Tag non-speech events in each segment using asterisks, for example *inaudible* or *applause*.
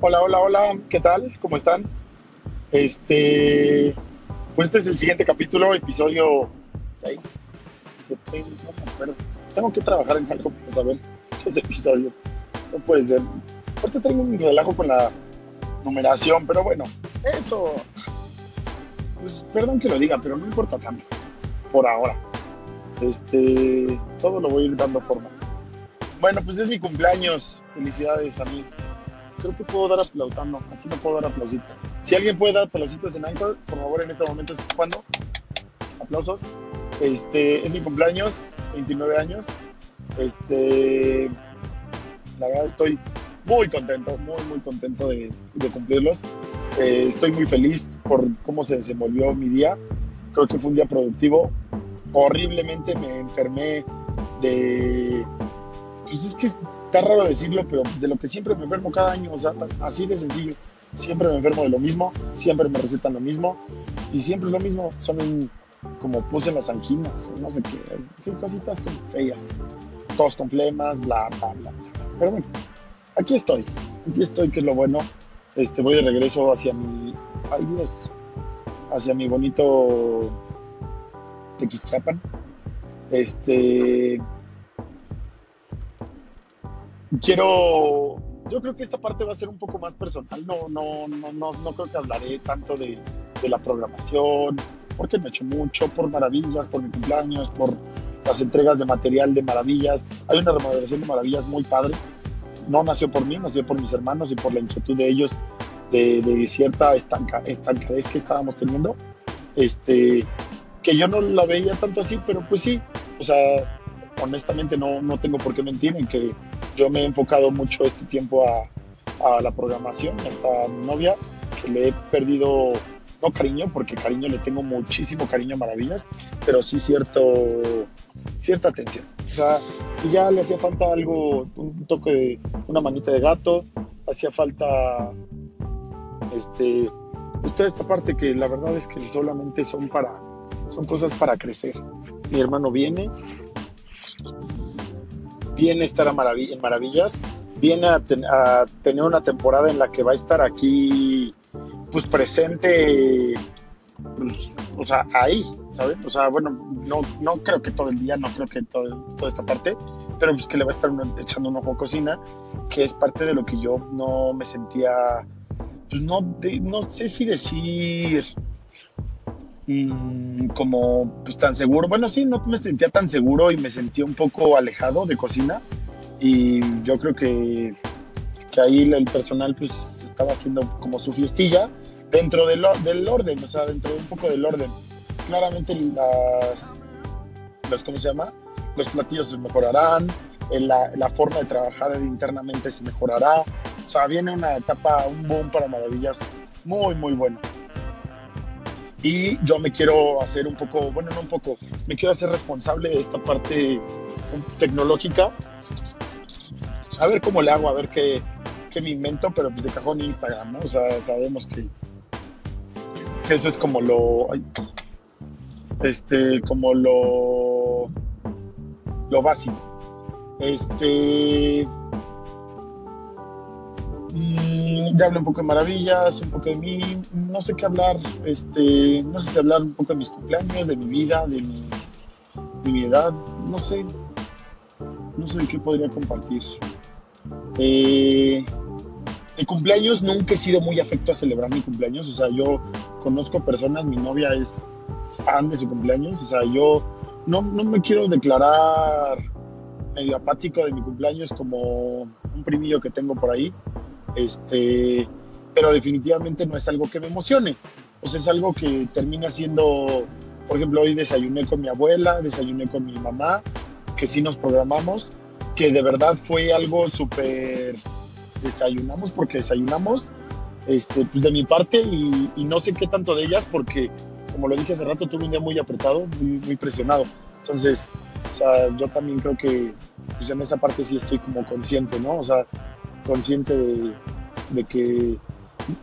Hola, hola, hola, ¿qué tal? ¿Cómo están? Este, pues este es el siguiente capítulo, episodio 6, 7, no. Tengo que trabajar en algo para saber los episodios. No puede ser. Ahorita tengo un relajo con la numeración, pero bueno, eso, pues perdón que lo diga, pero no importa tanto, por ahora. Este, todo lo voy a ir dando forma. Bueno, pues es mi cumpleaños. Felicidades a mí creo que puedo dar aplausando. Aquí no puedo dar aplausitos. Si alguien puede dar aplausitos en Anchor, por favor, en este momento es cuando. Aplausos. Este, es mi cumpleaños, 29 años. Este, la verdad estoy muy contento, muy, muy contento de, cumplirlos. Eh, estoy muy feliz por cómo se desenvolvió mi día. Creo que fue un día productivo. Horriblemente me enfermé de... Pues es que está raro decirlo, pero de lo que siempre me enfermo cada año, o sea, así de sencillo. Siempre me enfermo de lo mismo, siempre me recetan lo mismo y siempre es lo mismo. Son como puse las anginas, no sé qué, sí, cositas como feas. Todos con flemas, bla, bla, bla, Pero bueno, aquí estoy, aquí estoy, que es lo bueno. Este, voy de regreso hacia mi, ay Dios, hacia mi bonito Tequisquiapan. Este, quiero, yo creo que esta parte va a ser un poco más personal, no, no, no, no, no creo que hablaré tanto de, de la programación, porque me he hecho mucho, por maravillas, por mi cumpleaños, por las entregas de material de maravillas. Hay una remodelación de maravillas muy padre. No nació por mí, nació por mis hermanos y por la inquietud de ellos de, de cierta estanca, estancadez que estábamos teniendo. Este, que yo no la veía tanto así, pero pues sí, o sea, honestamente no, no tengo por qué mentir en que yo me he enfocado mucho este tiempo a, a la programación, hasta mi novia, que le he perdido, no cariño, porque cariño le tengo muchísimo cariño a Maravillas, pero sí cierto, cierta atención. O sea, y ya le hacía falta algo, un toque de una manita de gato, hacía falta este pues esta parte que la verdad es que solamente son para son cosas para crecer. Mi hermano viene, viene estar a en Maravillas, viene a, tener una temporada en la que va a estar aquí, pues presente, pues, o sea, ahí, ¿sabes? O sea, bueno, no, no creo que todo el día, no creo que todo, toda esta parte, pero pues que le va a estar echando un ojo a cocina, que es parte de lo que yo no me sentía, pues no, no sé si decir Mm, como pues tan seguro. Bueno, sí, no me sentía tan seguro y me sentía un poco alejado de cocina. Y yo creo que, que ahí el personal pues estaba haciendo como su fiestilla dentro del, del orden, o sea, dentro de un poco del orden. Claramente las, los, ¿cómo se llama? Los platillos se mejorarán, la, la forma de trabajar internamente se mejorará. O sea, viene una etapa, un boom para maravillas muy, muy bueno y yo me quiero hacer un poco, bueno, no un poco, me quiero hacer responsable de esta parte tecnológica. A ver cómo le hago, a ver qué, qué me invento, pero pues de cajón Instagram, ¿no? O sea, sabemos que, que eso es como lo, este, como lo, lo básico. Este, ya hablé un poco de maravillas, un poco de mí, no sé qué hablar, este, no sé si hablar un poco de mis cumpleaños, de mi vida, de, mis, mi edad, no sé, no sé de qué podría compartir. Eh, de cumpleaños nunca he sido muy afecto a celebrar mi cumpleaños, o sea, yo conozco personas, mi novia es fan de su cumpleaños, o sea, yo no, no me quiero declarar medio apático de mi cumpleaños como un primillo que tengo por ahí. Este, pero definitivamente no es algo que me emocione. O sea, es algo que termina siendo, por ejemplo, hoy desayuné con mi abuela, desayuné con mi mamá, que sí nos programamos, que de verdad fue algo súper desayunamos porque desayunamos este, pues de mi parte y, no sé qué tanto de ellas porque, como lo dije hace rato, tuve un día muy apretado, muy, muy presionado. Entonces, o sea, yo también creo que pues en esa parte sí estoy como consciente, ¿no? O sea, consciente de, que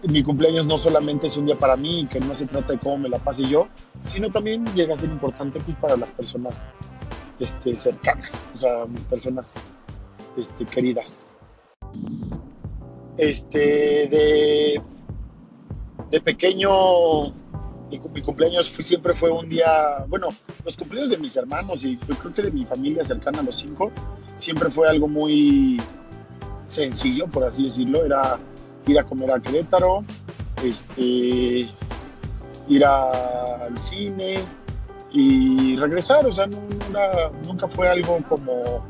mi cumpleaños no solamente es un día para mí, que no se trata de cómo me la pase yo, sino también llega a ser importante pues, para las personas este, cercanas, o sea, mis personas este, queridas. este, de, de pequeño, mi, mi cumpleaños siempre fue un día, bueno, los cumpleaños de mis hermanos y yo creo que de mi familia cercana a los cinco, siempre fue algo muy sencillo, por así decirlo, era ir a comer a Querétaro, este, ir al cine y regresar, o sea, nunca fue algo como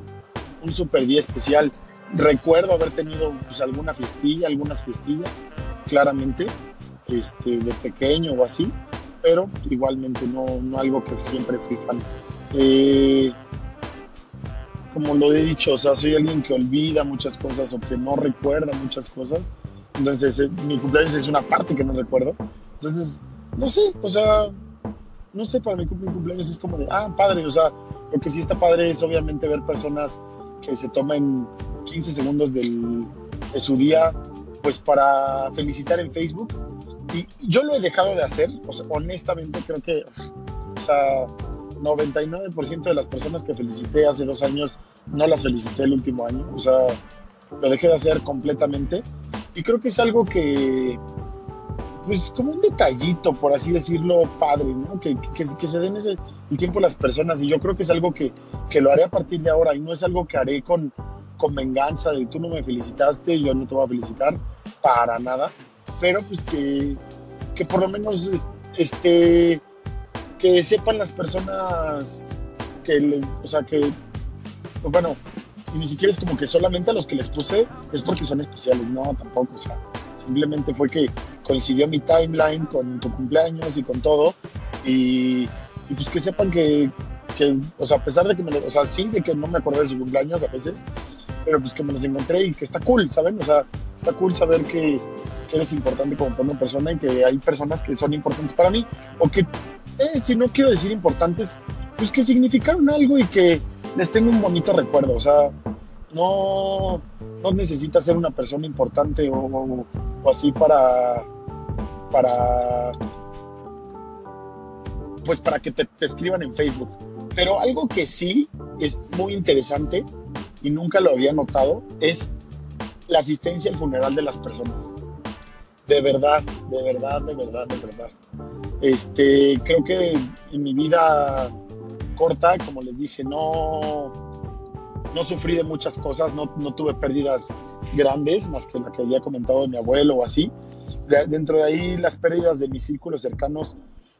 un super día especial. Recuerdo haber tenido pues, alguna fiestilla, algunas fiestillas, claramente, este, de pequeño o así, pero igualmente no, no algo que siempre fui fan. Eh, como lo he dicho, o sea, soy alguien que olvida muchas cosas o que no recuerda muchas cosas. Entonces, eh, mi cumpleaños es una parte que no recuerdo. Entonces, no sé, o sea, no sé, para mí mi cumpleaños es como de, ah, padre, o sea, lo que sí está padre es obviamente ver personas que se tomen 15 segundos del, de su día, pues para felicitar en Facebook. Y yo lo he dejado de hacer, o sea, honestamente creo que, o sea, 99% de las personas que felicité hace dos años no las felicité el último año, o sea, lo dejé de hacer completamente. Y creo que es algo que, pues como un detallito, por así decirlo, padre, ¿no? Que, que, se den ese, el tiempo a las personas y yo creo que es algo que, que, lo haré a partir de ahora y no es algo que haré con, con venganza de tú no me felicitaste, yo no te voy a felicitar, para nada, pero pues que, que por lo menos este, que sepan las personas que les, o sea, que, bueno, y ni siquiera es como que solamente a los que les puse es porque son especiales, no, tampoco, o sea, simplemente fue que coincidió mi timeline con tu cumpleaños y con todo, y, pues que sepan que, que, o sea, a pesar de que me lo, o sea, sí, de que no me acordé de su cumpleaños a veces, pero pues que me los encontré y que está cool, ¿saben? O sea, está cool saber que, que eres importante como una persona y que hay personas que son importantes para mí, o que eh, si no quiero decir importantes, pues que significaron algo y que les tengo un bonito recuerdo. O sea, no, no necesitas ser una persona importante o, así para, para, pues para que te, te escriban en Facebook. Pero algo que sí es muy interesante y nunca lo había notado es la asistencia al funeral de las personas. De verdad, de verdad, de verdad, de verdad. Este, creo que en mi vida corta, como les dije, no, no sufrí de muchas cosas, no, no tuve pérdidas grandes, más que la que había comentado de mi abuelo o así. dentro de ahí, las pérdidas de mis círculos cercanos,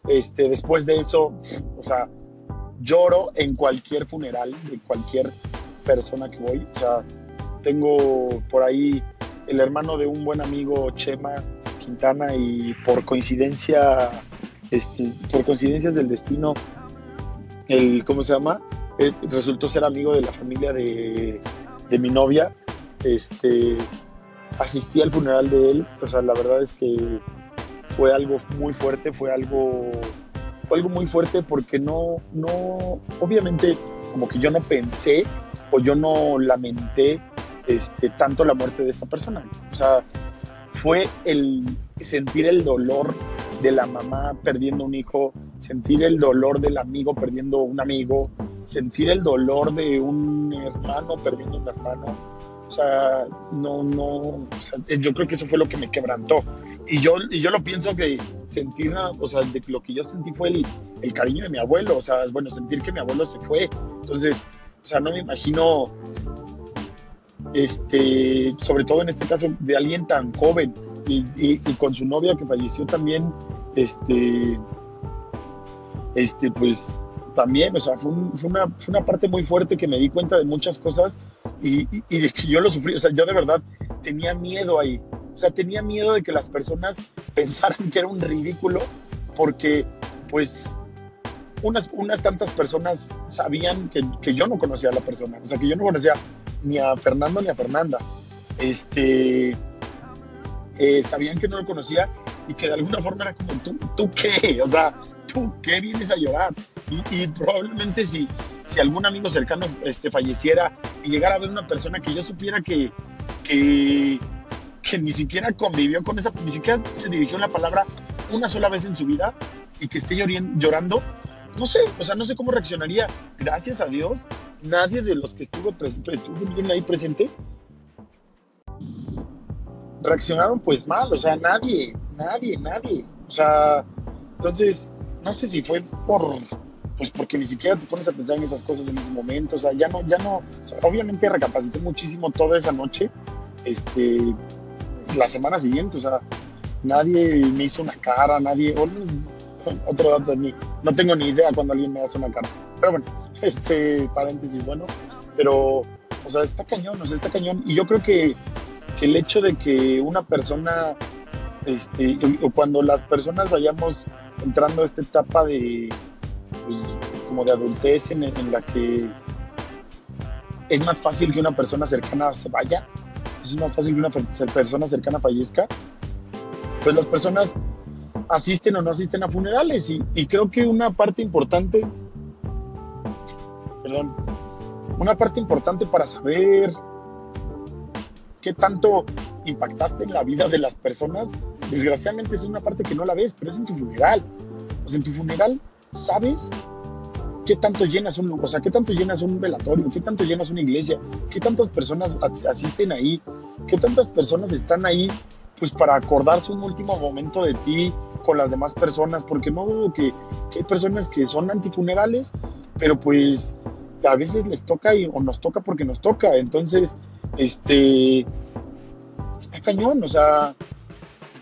este, después de eso, o sea, lloro en cualquier funeral de cualquier persona que voy. O sea, tengo por ahí el hermano de un buen amigo, Chema Quintana, y por coincidencia este, por coincidencias del destino, el, ¿cómo se llama? resultó ser amigo de la familia de, mi novia. Este, asistí al funeral de él, o sea, la verdad es que fue algo muy fuerte, fue algo, fue algo muy fuerte porque no, no, obviamente como que yo no pensé o yo no lamenté este, tanto la muerte de esta persona. O sea, fue el sentir el dolor de la mamá perdiendo un hijo, sentir el dolor del amigo perdiendo un amigo, sentir el dolor de un hermano perdiendo un hermano. O sea, no, no, yo creo que eso fue lo que me quebrantó. Y yo, y yo lo pienso que sentir, o sea, lo que yo sentí fue el, el cariño de mi abuelo, o sea, bueno, sentir que mi abuelo se fue. Entonces, o sea, no me imagino, este, sobre todo en este caso, de alguien tan joven y, con su novia que falleció también, este, este, pues también, o sea, fue, una, fue, una, parte muy fuerte que me di cuenta de muchas cosas y, de que yo lo sufrí, o sea, yo de verdad tenía miedo ahí, o sea, tenía miedo de que las personas *laughs* pensaran que era un ridículo porque, pues, unas, unas tantas personas sabían que, que yo no conocía a la persona, o sea, que yo no conocía ni a Fernando ni a Fernanda. Este, eh, sabían que no lo conocía y que de alguna forma era como, ¿tú, ¿tú qué? O sea, ¿tú qué vienes a llorar? Y, probablemente si, si algún amigo cercano este, falleciera y llegara a ver una persona que yo supiera que, que, que ni siquiera convivió con esa, ni siquiera se dirigió la palabra una sola vez en su vida y que esté llorando, no sé, o sea, no sé cómo reaccionaría. Gracias a Dios, nadie de los que estuvo, estuvieron ahí presentes reaccionaron pues mal, o sea, nadie, nadie, nadie. O sea, entonces, no sé si fue por, pues porque ni siquiera te pones a pensar en esas cosas en ese momento, o sea, ya no, ya no, obviamente recapacité muchísimo toda esa noche, este, la semana siguiente, o sea, nadie me hizo una cara, nadie, otro dato de mí, no tengo ni idea cuando alguien me hace una cara, pero bueno, *laughs* este, paréntesis, bueno, pero, o sea, está cañón, o sea, está cañón, y yo creo que, que el hecho de que una persona, este, o cuando las personas vayamos entrando a esta etapa de, pues, como de adultez en, la que es más fácil que una persona cercana se vaya, es más fácil que una persona cercana fallezca, pues las personas asisten o no asisten a funerales. Y, y creo que una parte importante, perdón, una parte importante para saber qué tanto impactaste en la vida de las personas, desgraciadamente es una parte que no la ves, pero es en tu funeral. O sea, en tu funeral sabes qué tanto llenas un, o sea, qué tanto llenas un velatorio, qué tanto llenas una iglesia, qué tantas personas asisten ahí, qué tantas personas están ahí, pues para acordarse un último momento de ti con las demás personas, porque no dudo que, hay personas que son antifunerales, pero pues a veces les toca y, o nos toca porque nos toca, entonces, este, está cañón, o sea,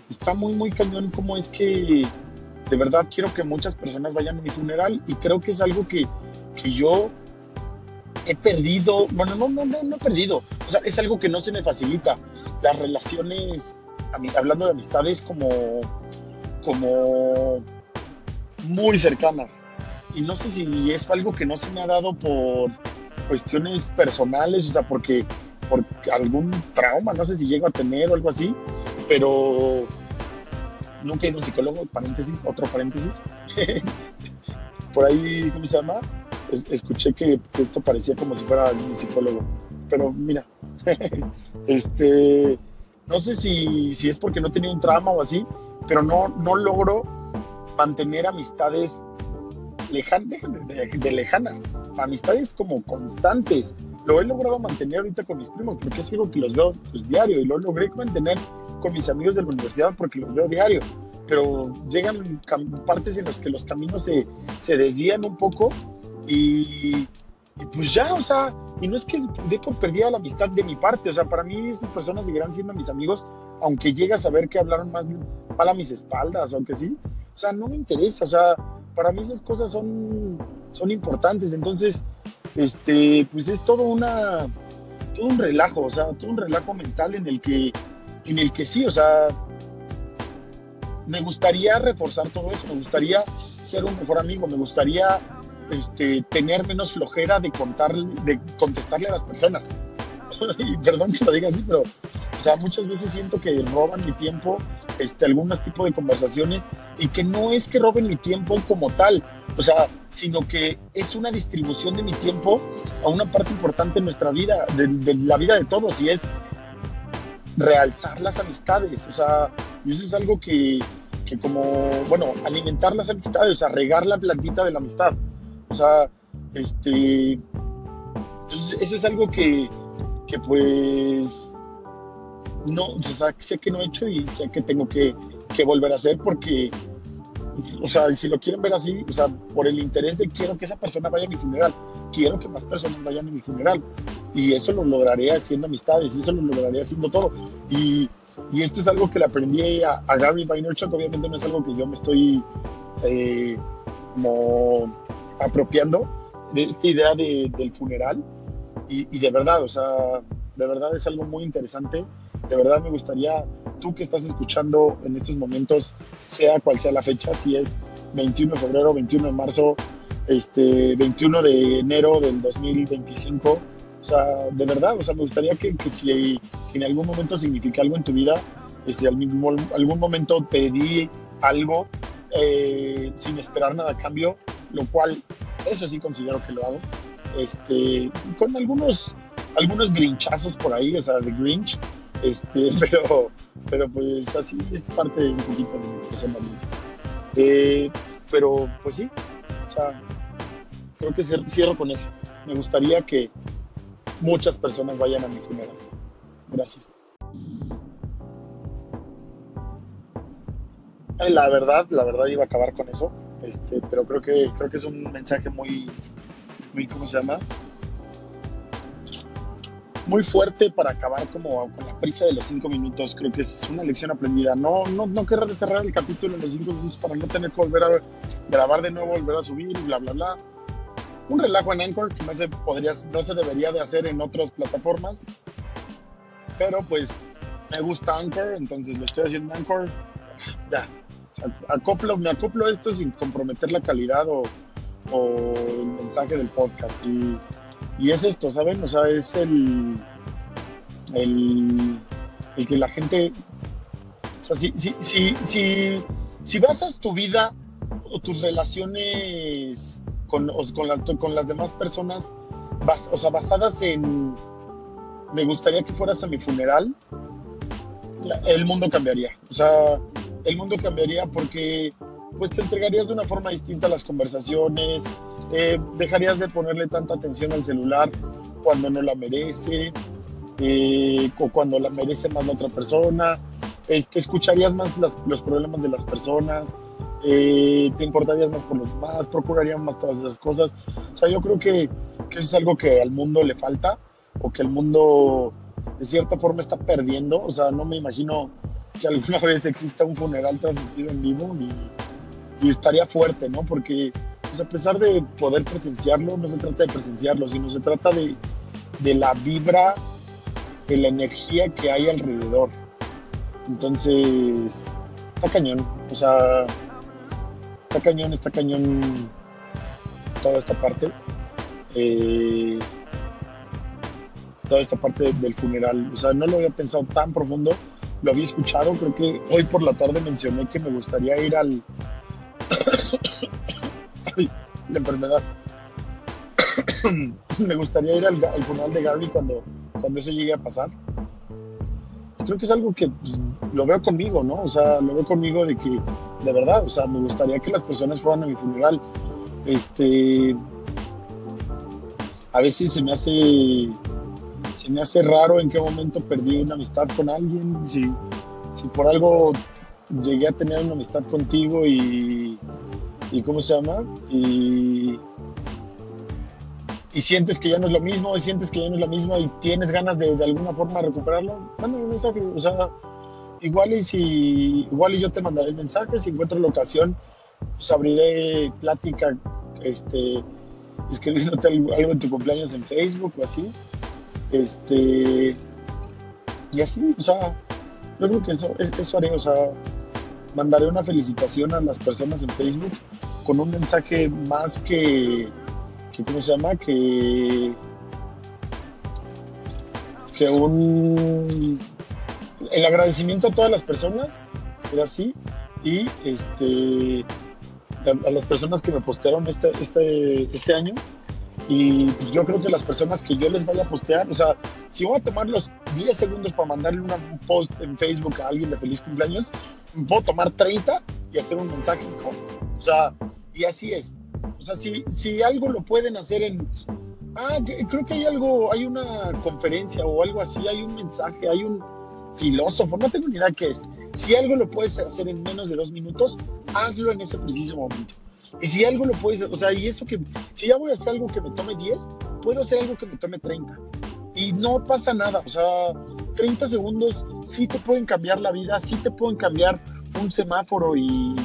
está muy, muy cañón como es que de verdad quiero que muchas personas vayan a mi funeral y creo que es algo que, que yo he perdido, bueno, no, no, no, no he perdido, o sea, es algo que no se me facilita. Las relaciones, hablando de amistades como, como muy cercanas. Y no sé si es algo que no se me ha dado por cuestiones personales, o sea, porque por algún trauma, no sé si llego a tener o algo así, pero nunca he ido a un psicólogo, paréntesis, otro paréntesis. *laughs* Por ahí, ¿cómo se llama? escuché que, esto parecía como si fuera un psicólogo. Pero mira, *laughs* este, no sé si, si, es porque no tenía un trauma o así, pero no, no logro mantener amistades lejanas, de, lejanas, amistades como constantes. Lo he logrado mantener ahorita con mis primos porque es algo que los veo pues, diario y lo logré mantener con mis amigos de la universidad porque los veo diario, pero llegan partes en las que los caminos se, se desvían un poco y, pues ya, o sea, y no es que dé por perdida la amistad de mi parte, o sea, para mí esas personas seguirán siendo mis amigos, aunque llegue a saber que hablaron más mal a mis espaldas, aunque sí, o sea, no me interesa, o sea, para mí esas cosas son, son importantes, entonces, este, pues es todo una, todo un relajo, o sea, todo un relajo mental en el que en el que sí, o sea, me gustaría reforzar todo eso, me gustaría ser un mejor amigo, me gustaría este, tener menos flojera de contar, de contestarle a las personas. y *laughs* perdón que lo diga así, pero o sea, muchas veces siento que roban mi tiempo, este, algunos tipos de conversaciones, y que no es que roben mi tiempo como tal, o sea, sino que es una distribución de mi tiempo a una parte importante de nuestra vida, de, la vida de todos, y es realzar las amistades, o sea, y eso es algo que, que como, bueno, alimentar las amistades, o sea, regar la plantita de la amistad, o sea, este, entonces eso es algo que, que pues, no, o sea, sé que no he hecho y sé que tengo que, que volver a hacer porque o sea, si lo quieren ver así, o sea, por el interés de quiero que esa persona vaya a mi funeral, quiero que más personas vayan a mi funeral. Y eso lo lograré haciendo amistades, y eso lo lograré haciendo todo. Y, y esto es algo que le aprendí a, a Gary Vaynerchuk, obviamente no es algo que yo me estoy eh, como apropiando de esta idea de, del funeral. Y, y de verdad, o sea, de verdad es algo muy interesante. De verdad me gustaría tú que estás escuchando en estos momentos, sea cual sea la fecha, si es 21 de febrero, 21 de marzo, este, 21 de enero del 2025, o sea, de verdad, o sea, me gustaría que, que si, si, en algún momento significa algo en tu vida, este, algún, algún momento te di algo eh, sin esperar nada a cambio, lo cual, eso sí considero que lo hago, este, con algunos, algunos grinchazos por ahí, o sea, de Grinch, este, *laughs* pero, pero pues así es parte de un poquito de mi personalidad. Eh, pero pues sí, o sea, creo que cierro con eso. Me gustaría que muchas personas vayan a mi funeral. Gracias. Eh, la verdad, la verdad iba a acabar con eso, este, pero creo que, creo que es un mensaje muy, muy, ¿cómo se llama? Muy fuerte para acabar como con la prisa de los cinco minutos. Creo que es una lección aprendida. No, no, no querer cerrar el capítulo en los cinco minutos para no tener que volver a grabar de nuevo, volver a subir, bla, bla, bla. Un relajo en Anchor que no se, podría, no se debería de hacer en otras plataformas. Pero pues me gusta Anchor, entonces lo estoy haciendo en Anchor. Ya, me acoplo esto sin comprometer la calidad o, el mensaje del podcast. Y, es esto, ¿saben? O sea, es el, el, que la gente... O sea, si, si, si, si, si basas tu vida o tus relaciones con, con, con las demás personas, o sea, basadas en... Me gustaría que fueras a mi funeral, el mundo cambiaría. O sea, el mundo cambiaría porque pues te entregarías de una forma distinta a las conversaciones, eh, dejarías de ponerle tanta atención al celular cuando no la merece, eh, o cuando la merece más la otra persona, este, escucharías más los problemas de las personas, eh, te importarías más por los demás, procurarías más todas esas cosas. O sea, yo creo que, que eso es algo que al mundo le falta, o que el mundo de cierta forma está perdiendo. O sea, no me imagino que alguna *laughs* vez exista un funeral transmitido en vivo y, estaría fuerte, ¿no? Porque pues, a pesar de poder presenciarlo, no se trata de presenciarlo, sino se trata de, de la vibra, de la energía que hay alrededor. Entonces, está cañón. O sea, está cañón, está cañón toda esta parte. Eh, toda esta parte del funeral. O sea, no lo había pensado tan profundo, lo había escuchado. Creo que hoy por la tarde mencioné que me gustaría ir al. *coughs* la enfermedad. *coughs* me gustaría ir al, funeral de Gary cuando, cuando eso llegue a pasar. creo que es algo que pues, lo veo conmigo, ¿no? O sea, lo veo conmigo de que, de verdad, o sea, me gustaría que las personas fueran a mi funeral. Este. A veces se me hace se me hace raro en qué momento perdí una amistad con alguien, si, si por algo llegué a tener una amistad contigo y, y ¿cómo se llama? Y, y sientes que ya no es lo mismo, y sientes que ya no es lo mismo y tienes ganas de, de alguna forma recuperarlo, mándame un mensaje, o sea, igual y si, igual y yo te mandaré el mensaje, si encuentro la ocasión, pues abriré plática, este, escribiéndote algo en tu cumpleaños en Facebook o así, este, y así, o sea, yo creo que eso, eso haré, o sea, mandaré una felicitación a las personas en Facebook con un mensaje más que, que ¿cómo se llama? Que, que un, el agradecimiento a todas las personas, será así, y este, a, las personas que me postearon este, este, este año, y pues yo creo que las personas que yo les vaya a postear, o sea, si voy a tomar los 10 segundos para mandarle un post en Facebook a alguien de feliz cumpleaños, puedo tomar 30 y hacer un mensaje mejor. O sea, y así es. O sea, si, si algo lo pueden hacer en... Ah, creo que hay algo, hay una conferencia o algo así, hay un mensaje, hay un filósofo, no tengo ni idea qué es. Si algo lo puedes hacer en menos de dos minutos, hazlo en ese preciso momento. Y si algo lo puedes, o sea, y eso que, si ya voy a hacer algo que me tome 10, puedo hacer algo que me tome 30. Y no pasa nada, o sea, 30 segundos sí te pueden cambiar la vida, sí te pueden cambiar un semáforo y,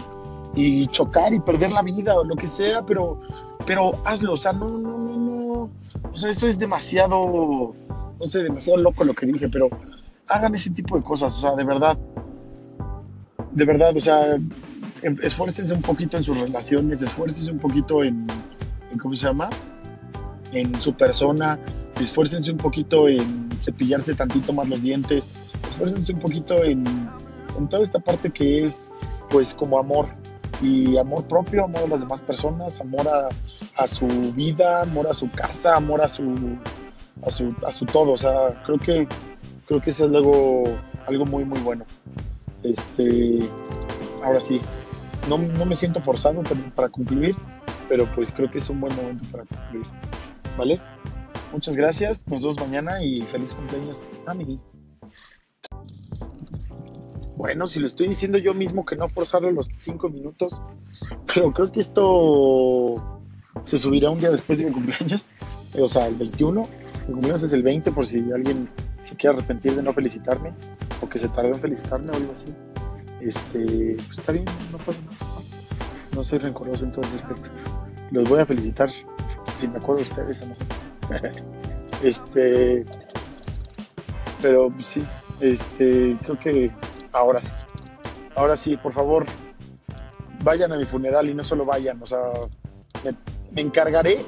y chocar y perder la vida o lo que sea, pero, pero hazlo, o sea, no, no, no, no, o sea, eso es demasiado, no sé, demasiado loco lo que dije, pero hagan ese tipo de cosas, o sea, de verdad, de verdad, o sea, Em, esfuércense un poquito en sus relaciones, esfuércense un poquito en, ¿cómo se llama? En su persona, esfuércense un poquito en cepillarse tantito más los dientes, esfuércense un poquito en, toda esta parte que es, pues, como amor, y amor propio, amor a las demás personas, amor a, su vida, amor a su casa, amor a su, a su, a su todo. O sea, creo que, creo que es algo, algo muy, muy bueno. Este, ahora sí, no, me siento forzado para, concluir, pero pues creo que es un buen momento para concluir. ¿Vale? Muchas gracias, nos vemos mañana y feliz cumpleaños a mí. bueno, si lo estoy diciendo yo mismo que no forzarlo los cinco minutos, pero creo que esto se subirá un día después de mi cumpleaños, *laughs* o sea, el 21. Mi cumpleaños es el 20 por si alguien se quiere arrepentir de no felicitarme o que se tardó en felicitarme o algo así. Este, pues está bien, no pasa nada. No soy rencoroso en todo ese aspecto. Los voy a felicitar si me acuerdo de ustedes sé. *laughs* este, pero sí, este, creo que ahora sí. Ahora sí, por favor, vayan a mi funeral y no solo vayan, o sea, me, encargaré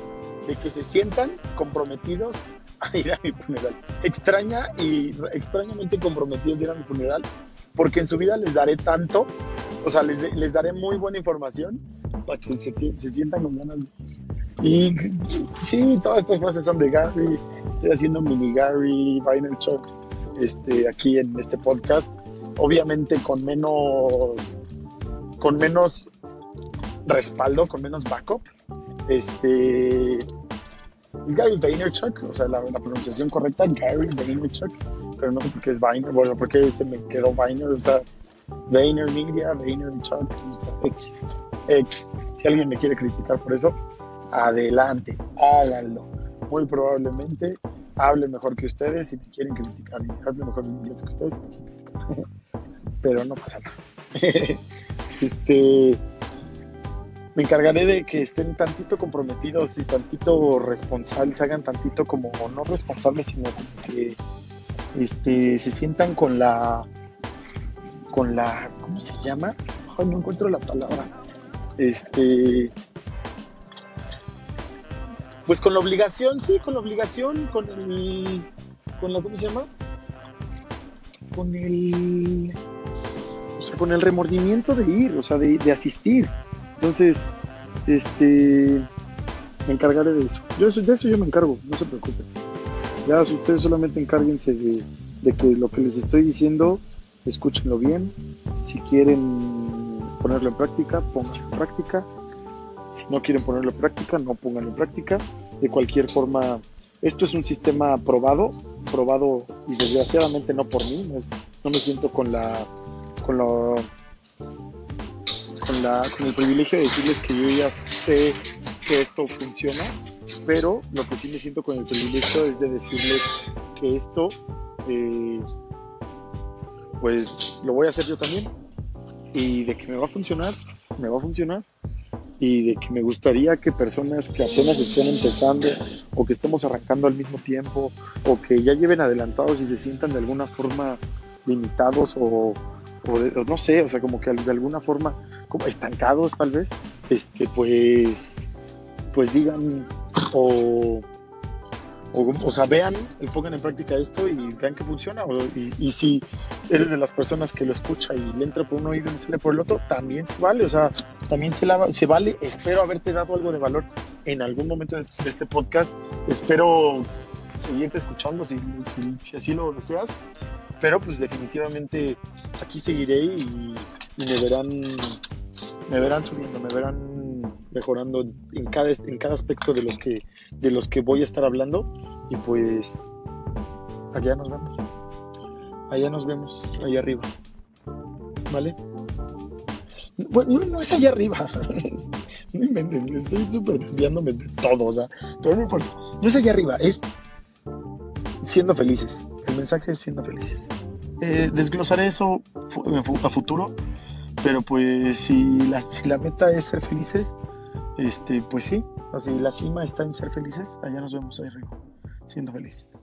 de que se sientan comprometidos a ir a mi funeral. Extraña y extrañamente comprometidos de ir a mi funeral, porque en su vida les daré tanto, o sea, les, les daré muy buena información para que se, se sientan con ganas y sí, todas estas frases son de Gary. Estoy haciendo mini Gary Vaynerchuk este, aquí en este podcast. Obviamente con menos, con menos respaldo, con menos backup. Este, es Gary Vaynerchuk, o sea, la, pronunciación correcta, Gary Vaynerchuk, pero no sé por qué es Vayner, bueno, por qué se me quedó Vayner, o sea, Vayner Media, Vaynerchuk, X, Si alguien me quiere criticar por eso, adelante, háganlo. Muy probablemente hable mejor que ustedes si me quieren criticar y hable mejor inglés que ustedes. Pero no pasa nada. *laughs* este, me encargaré de que estén tantito comprometidos y tantito responsables, hagan tantito como no responsables, sino como que este, se sientan con la, con la, ¿cómo se llama? no encuentro la palabra. Este, pues con la obligación, sí, con la obligación, con el, con la, ¿cómo se llama? Con el, o sea, con el remordimiento de ir, o sea, de, asistir. Entonces, este, me encargaré de eso. Yo de eso yo me encargo, no se preocupen. Ya ustedes solamente encárguense de que lo que les estoy diciendo, escúchenlo bien. Si quieren ponerlo en práctica, pónganlo en práctica si no quieren ponerlo en práctica, no pónganlo en práctica. De cualquier forma, esto es un sistema probado, probado y desgraciadamente no por mí. No, me siento con la, con la, con la, con el privilegio de decirles que yo ya sé que esto funciona, pero lo que sí me siento con el privilegio es de decirles que esto, eh, pues lo voy a hacer yo también y de que me va a funcionar, me va a funcionar y de que me gustaría que personas que apenas estén empezando o que estemos arrancando al mismo tiempo o que ya lleven adelantados y se sientan de alguna forma limitados o, no sé, o sea, como que de alguna forma como estancados tal vez, este, pues, pues digan o o, sea, vean, pongan en práctica esto y vean que funciona. y, si eres de las personas que lo escucha y le entra por un oído y le sale por el otro, también se vale. O sea, también se, se vale. Espero haberte dado algo de valor en algún momento de, este podcast. Espero seguirte escuchando si, si, así lo deseas. Pero pues definitivamente aquí seguiré y, y me verán me verán subiendo, me verán mejorando en cada, en cada aspecto de los, que, de los que voy a estar hablando. Y pues allá nos vemos. Allá nos vemos, allá arriba. ¿Vale? Bueno, no, es allá arriba. *laughs* no inventen, estoy súper desviándome de todo, o sea, pero no importa. No es allá arriba, es siendo felices. El mensaje es siendo felices. Eh, desglosaré eso a futuro, pero pues si la, si la meta es ser felices, este, pues sí, o sea, la cima está en ser felices, allá nos vemos ahí arriba, siendo felices.